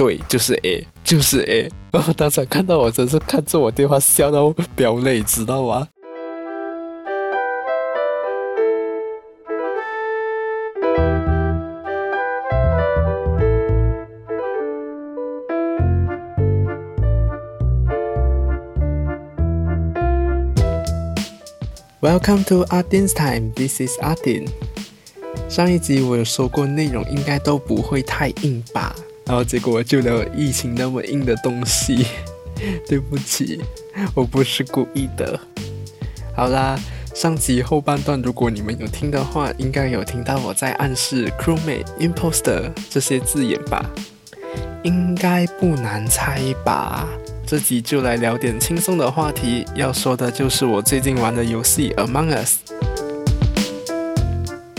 对，就是 A，就是 A。然后当场看到我，真是看着我电话笑到飙泪，知道吗？Welcome to Artin's Time. This is Artin. 上一集我有说过，内容应该都不会太硬吧？然后结果我就聊疫情那么硬的东西，对不起，我不是故意的。好啦，上集后半段，如果你们有听的话，应该有听到我在暗示 crewmate、imposter 这些字眼吧？应该不难猜吧？这集就来聊点轻松的话题，要说的就是我最近玩的游戏《Among Us》。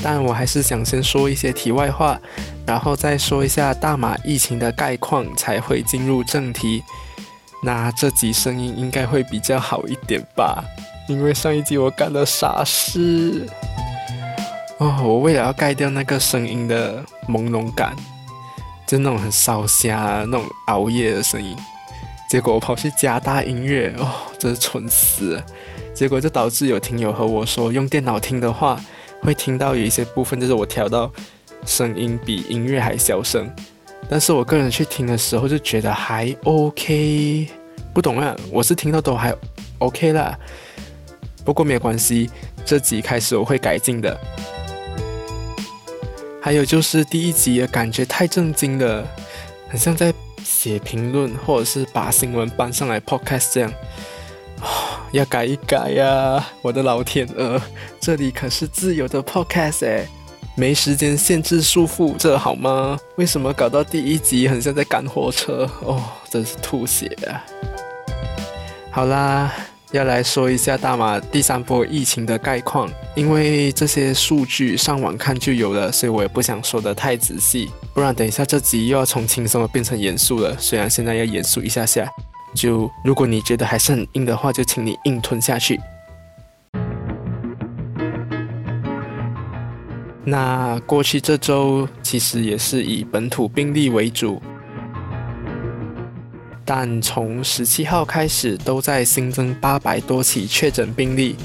但我还是想先说一些题外话，然后再说一下大马疫情的概况，才会进入正题。那这集声音应该会比较好一点吧？因为上一集我干了傻事。哦，我为了要盖掉那个声音的朦胧感，就那种很烧瞎、那种熬夜的声音。结果我跑去加大音乐，哦，真是蠢死。结果就导致有听友和我说，用电脑听的话，会听到有一些部分就是我调到声音比音乐还小声。但是我个人去听的时候就觉得还 OK，不懂啊，我是听到都还 OK 啦。不过没有关系，这集开始我会改进的。还有就是第一集的感觉太震惊了，很像在。写评论，或者是把新闻搬上来 podcast 这样，要改一改呀！我的老天鹅，这里可是自由的 podcast 哎，没时间限制束缚，这好吗？为什么搞到第一集很像在赶火车？哦，真是吐血啊！好啦。要来说一下大马第三波疫情的概况，因为这些数据上网看就有了，所以我也不想说的太仔细，不然等一下这集又要从轻松的变成严肃了。虽然现在要严肃一下下，就如果你觉得还是很硬的话，就请你硬吞下去。那过去这周其实也是以本土病例为主。但从十七号开始，都在新增八百多起确诊病例，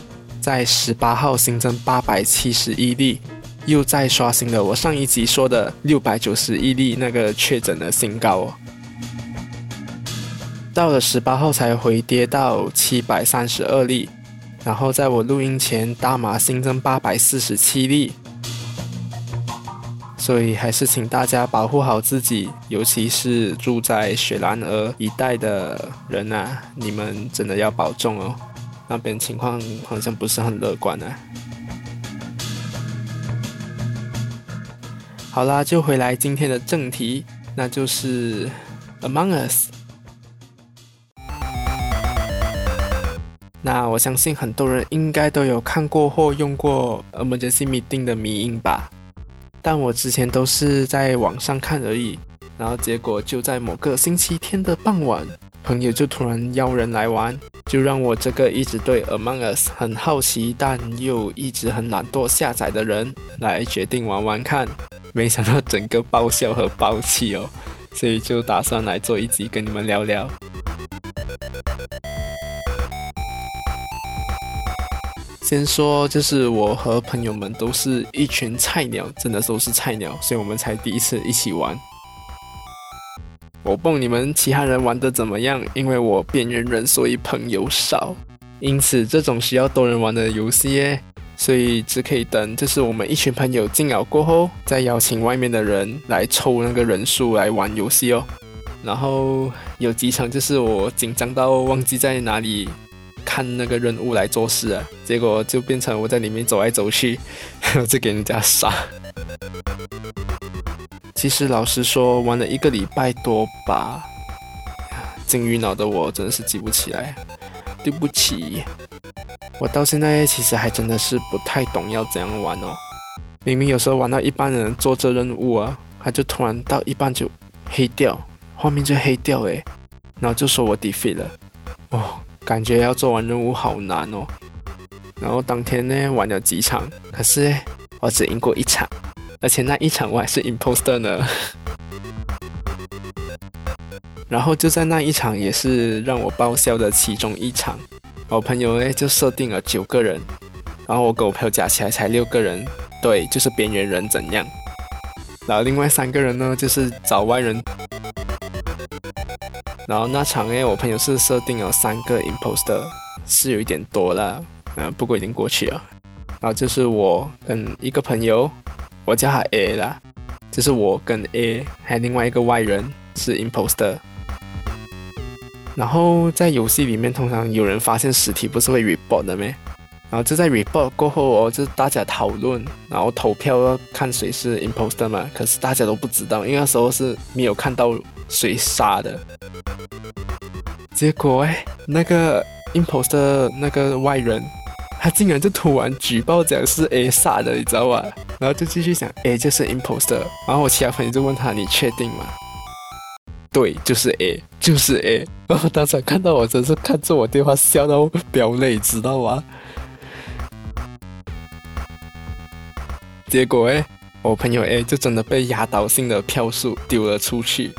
在十八号新增八百七十一例，又再刷新了我上一集说的六百九十一例那个确诊的新高哦。到了十八号才回跌到七百三十二例，然后在我录音前，大马新增八百四十七例。所以还是请大家保护好自己，尤其是住在雪兰莪一带的人啊，你们真的要保重哦。那边情况好像不是很乐观啊。好啦，就回来今天的正题，那就是《Among Us》。那我相信很多人应该都有看过或用过《Emergency Meeting》的迷音吧。但我之前都是在网上看而已，然后结果就在某个星期天的傍晚，朋友就突然邀人来玩，就让我这个一直对 Among Us 很好奇，但又一直很懒惰下载的人来决定玩玩看。没想到整个爆笑和爆气哦，所以就打算来做一集跟你们聊聊。先说，就是我和朋友们都是一群菜鸟，真的都是菜鸟，所以我们才第一次一起玩。我问你们其他人玩的怎么样？因为我边缘人，所以朋友少，因此这种需要多人玩的游戏耶，所以只可以等，就是我们一群朋友进熬过后，再邀请外面的人来凑那个人数来玩游戏哦。然后有几场就是我紧张到忘记在哪里。看那个任务来做事啊，结果就变成我在里面走来走去，就给人家杀。其实老实说，玩了一个礼拜多吧，金鱼脑的我真的是记不起来，对不起。我到现在其实还真的是不太懂要怎样玩哦。明明有时候玩到一半的人做这任务啊，他就突然到一半就黑掉，画面就黑掉诶，然后就说我 defeat 了，哦。感觉要做完任务好难哦，然后当天呢玩了几场，可是我只赢过一场，而且那一场我还是 imposter 呢。然后就在那一场也是让我爆笑的其中一场，我朋友呢就设定了九个人，然后我跟我朋友加起来才六个人，对，就是边缘人怎样？然后另外三个人呢就是找外人，然后那场呢我朋友是设定了三个 imposter，是有一点多了，嗯，不过已经过去了。然后就是我跟一个朋友，我叫他 A 啦，就是我跟 A 还有另外一个外人是 imposter。然后在游戏里面，通常有人发现尸体不是会 report 的咩？然后就在 report 过后哦，就大家讨论，然后投票要看谁是 imposter 嘛。可是大家都不知道，因为那时候是没有看到谁杀的。结果哎，那个 imposter 那个外人，他竟然就突然举报讲是 A 杀的，你知道吧？然后就继续想 A 就是 imposter。然后我其他朋友就问他：“你确定吗？”对，就是 A，就是 A。然后当场看到我，真是看着我电话笑到飙泪，知道吗？结果哎，我朋友 A 就真的被压倒性的票数丢了出去。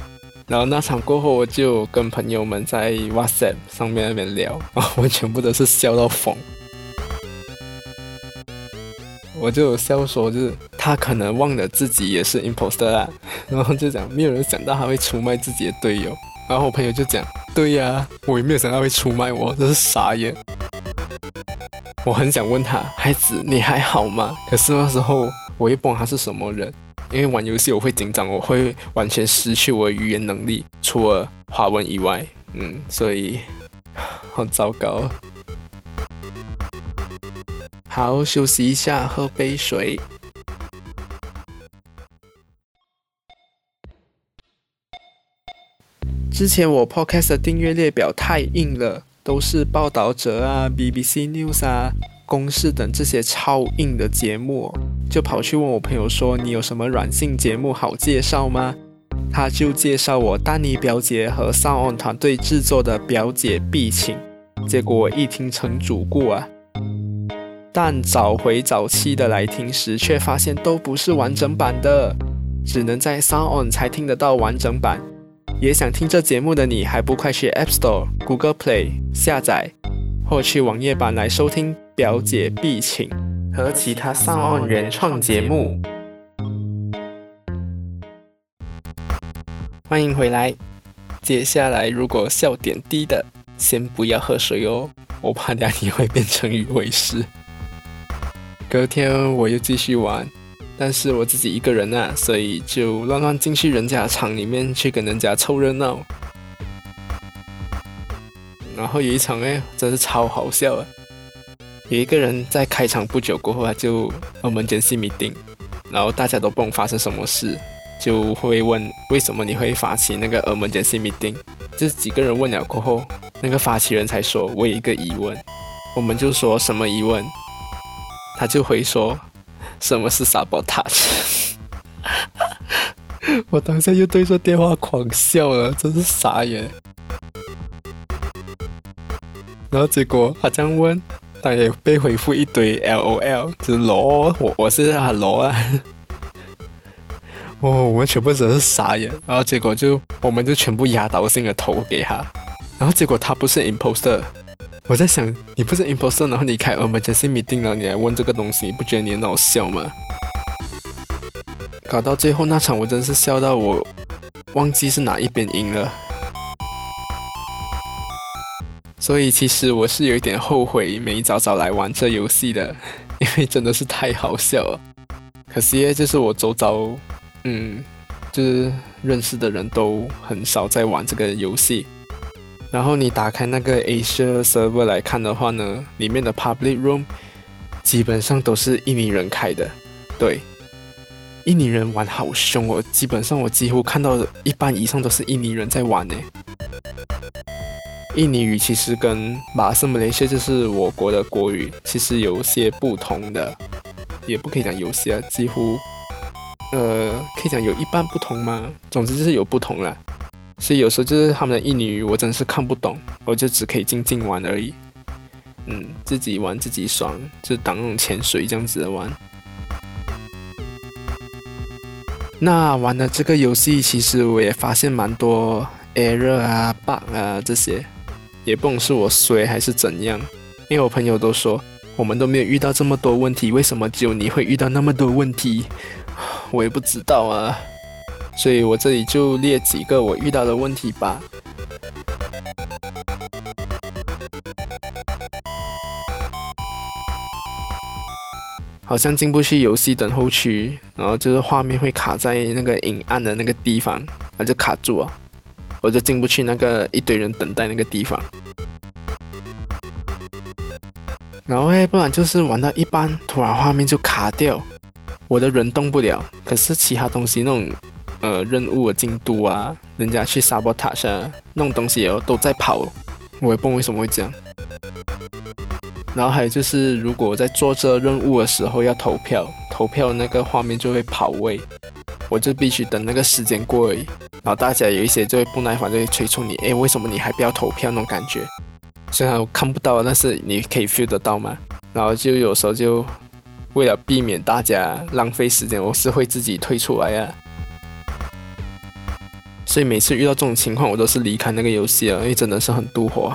然后那场过后，我就跟朋友们在 WhatsApp 上面那边聊，我全部都是笑到疯。我就笑说，就是他可能忘了自己也是 imposter 啊，然后就讲没有人想到他会出卖自己的队友，然后我朋友就讲，对呀，我也没有想到会出卖我，真是傻眼。我很想问他，孩子你还好吗？可是那时候我也不懂他是什么人，因为玩游戏我会紧张，我会完全失去我的语言能力，除了华文以外，嗯，所以 好糟糕。好，休息一下，喝杯水。之前我 podcast 的订阅列表太硬了，都是报道者啊、BBC News 啊、公视等这些超硬的节目，就跑去问我朋友说：“你有什么软性节目好介绍吗？”他就介绍我丹尼表姐和 Sound 团队制作的《表姐必请》，结果我一听成主顾啊。但找回早期的来听时，却发现都不是完整版的，只能在 Sound On 才听得到完整版。也想听这节目的你，还不快去 App Store、Google Play 下载，或去网页版来收听《表姐必请》和其他 Sound On 原创节目。欢迎回来。接下来如果笑点低的，先不要喝水哦，我怕等下你会变成鱼尾狮。隔天我又继续玩，但是我自己一个人啊，所以就乱乱进去人家厂里面去跟人家凑热闹。然后有一场哎，真是超好笑啊！有一个人在开场不久过后，他就我们间 C meeting，然后大家都不懂发生什么事，就会问为什么你会发起那个我们间 C meeting。这几个人问了过后，那个发起人才说：“我有一个疑问。”我们就说什么疑问？他就会说：“什么是 sabotage？” 我当下就对着电话狂笑了，真是傻眼。然后结果他这样问，他也被回复一堆 LOL，就是罗，我我是他罗啊。哦，我们全部真是傻眼。然后结果就，我们就全部压倒性的投给他。然后结果他不是 imposter。我在想，你不是 imposter，然后你开 emergency meeting 了，你来问这个东西，你不觉得你很好笑吗？搞到最后那场，我真是笑到我忘记是哪一边赢了。所以其实我是有一点后悔没早早来玩这游戏的，因为真的是太好笑了。可惜就是我周遭，嗯，就是认识的人都很少在玩这个游戏。然后你打开那个 Asia server 来看的话呢，里面的 public room 基本上都是印尼人开的。对，印尼人玩好凶哦，基本上我几乎看到的一半以上都是印尼人在玩呢。印尼语其实跟马斯马来西亚就是我国的国语，其实有些不同的，也不可以讲有些，几乎，呃，可以讲有一半不同吗？总之就是有不同了。所以有时候就是他们的印尼语，我真是看不懂，我就只可以静静玩而已。嗯，自己玩自己爽，就当那种潜水这样子的玩。那玩的这个游戏，其实我也发现蛮多 error 啊、bug 啊这些，也不懂是我衰还是怎样。因为我朋友都说，我们都没有遇到这么多问题，为什么只有你会遇到那么多问题？我也不知道啊。所以我这里就列几个我遇到的问题吧。好像进不去游戏等候区，然后就是画面会卡在那个阴暗的那个地方，那就卡住啊，我就进不去那个一堆人等待那个地方。然后诶，不然就是玩到一半，突然画面就卡掉，我的人动不了，可是其他东西那种呃任务的进度啊，人家去 sabotage 那种东西哦都在跑，我也不懂为什么会这样。然后还有就是，如果在做这任务的时候要投票，投票那个画面就会跑位，我就必须等那个时间过而已。然后大家有一些就会不耐烦，就会催促你，哎，为什么你还不要投票那种感觉？虽然我看不到，但是你可以 feel 得到嘛。然后就有时候就为了避免大家浪费时间，我是会自己退出来啊。所以每次遇到这种情况，我都是离开那个游戏了，因为真的是很妒火。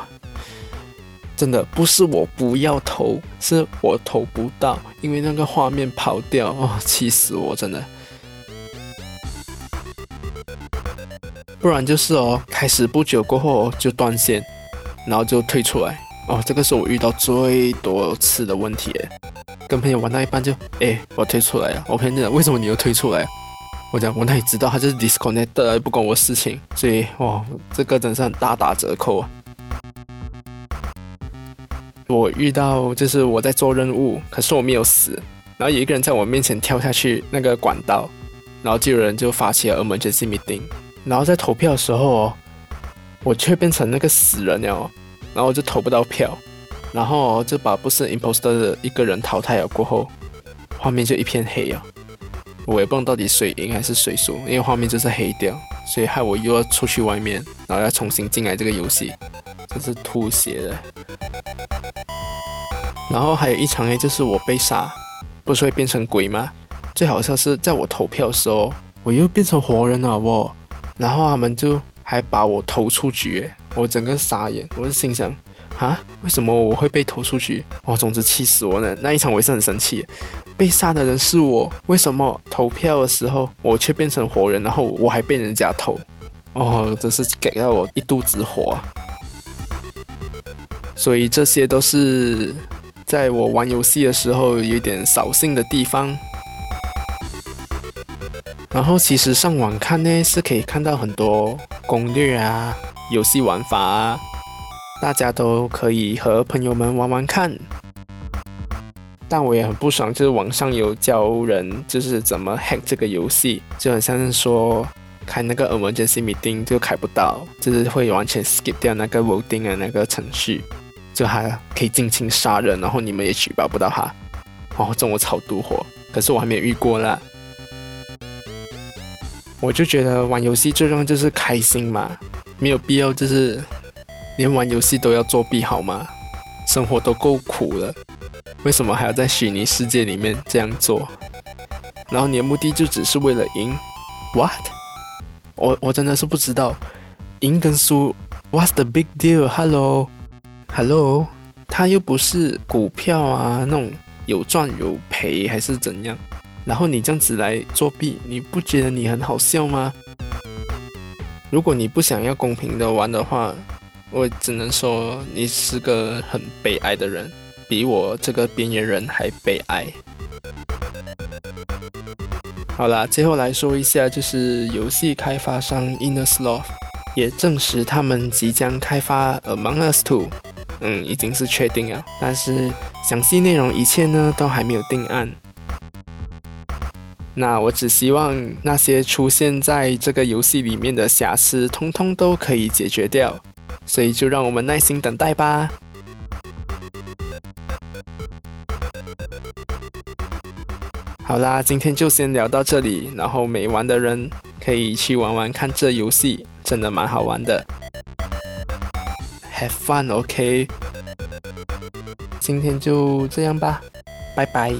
真的不是我不要投，是我投不到，因为那个画面跑掉哦，气死我！真的，不然就是哦，开始不久过后就断线，然后就退出来哦。这个是我遇到最多次的问题，跟朋友玩到一半就哎，我退出来了。我朋友讲为什么你又退出来？我讲我哪里知道，他就是 disconnect，不关我事情。所以哇，这个真是很大打折扣啊。我遇到就是我在做任务，可是我没有死，然后有一个人在我面前跳下去那个管道，然后就有人就发起了 emergency meeting，然后在投票的时候，我却变成那个死人了，然后我就投不到票，然后就把不是 imposter 的一个人淘汰了过后，画面就一片黑啊，我也不知道到底谁赢还是谁输，因为画面就是黑掉，所以害我又要出去外面，然后要重新进来这个游戏，真是吐血了。然后还有一场呢，就是我被杀，不是会变成鬼吗？最好笑是在我投票的时候，我又变成活人了哦。然后他们就还把我投出局，我整个傻眼。我就心想，啊，为什么我会被投出局？哇，总之气死我了。那一场我也是很生气，被杀的人是我，为什么投票的时候我却变成活人，然后我还被人家投？哦，真是给了我一肚子火。所以这些都是。在我玩游戏的时候，有点扫兴的地方。然后其实上网看呢，是可以看到很多攻略啊、游戏玩法啊，大家都可以和朋友们玩玩看。但我也很不爽，就是网上有教人就是怎么 hack 这个游戏，就很像是说开那个 emergency meeting 就开不到，就是会完全 skip 掉那个 voting 的那个程序。就还可以尽情杀人，然后你们也举报不到他，哦，这我超毒火。可是我还没遇过啦。我就觉得玩游戏最重要就是开心嘛，没有必要就是连玩游戏都要作弊好吗？生活都够苦了，为什么还要在虚拟世界里面这样做？然后你的目的就只是为了赢？What？我我真的是不知道，赢跟输，What's the big deal？Hello？Hello，他又不是股票啊，那种有赚有赔还是怎样？然后你这样子来作弊，你不觉得你很好笑吗？如果你不想要公平的玩的话，我只能说你是个很悲哀的人，比我这个边缘人还悲哀。好啦，最后来说一下，就是游戏开发商 Innersloth 也证实他们即将开发 Among Us Two。嗯，已经是确定了，但是详细内容一切呢都还没有定案。那我只希望那些出现在这个游戏里面的瑕疵，通通都可以解决掉。所以就让我们耐心等待吧。好啦，今天就先聊到这里，然后没玩的人可以去玩玩看这游戏，真的蛮好玩的。Have fun, OK。今天就这样吧，拜拜。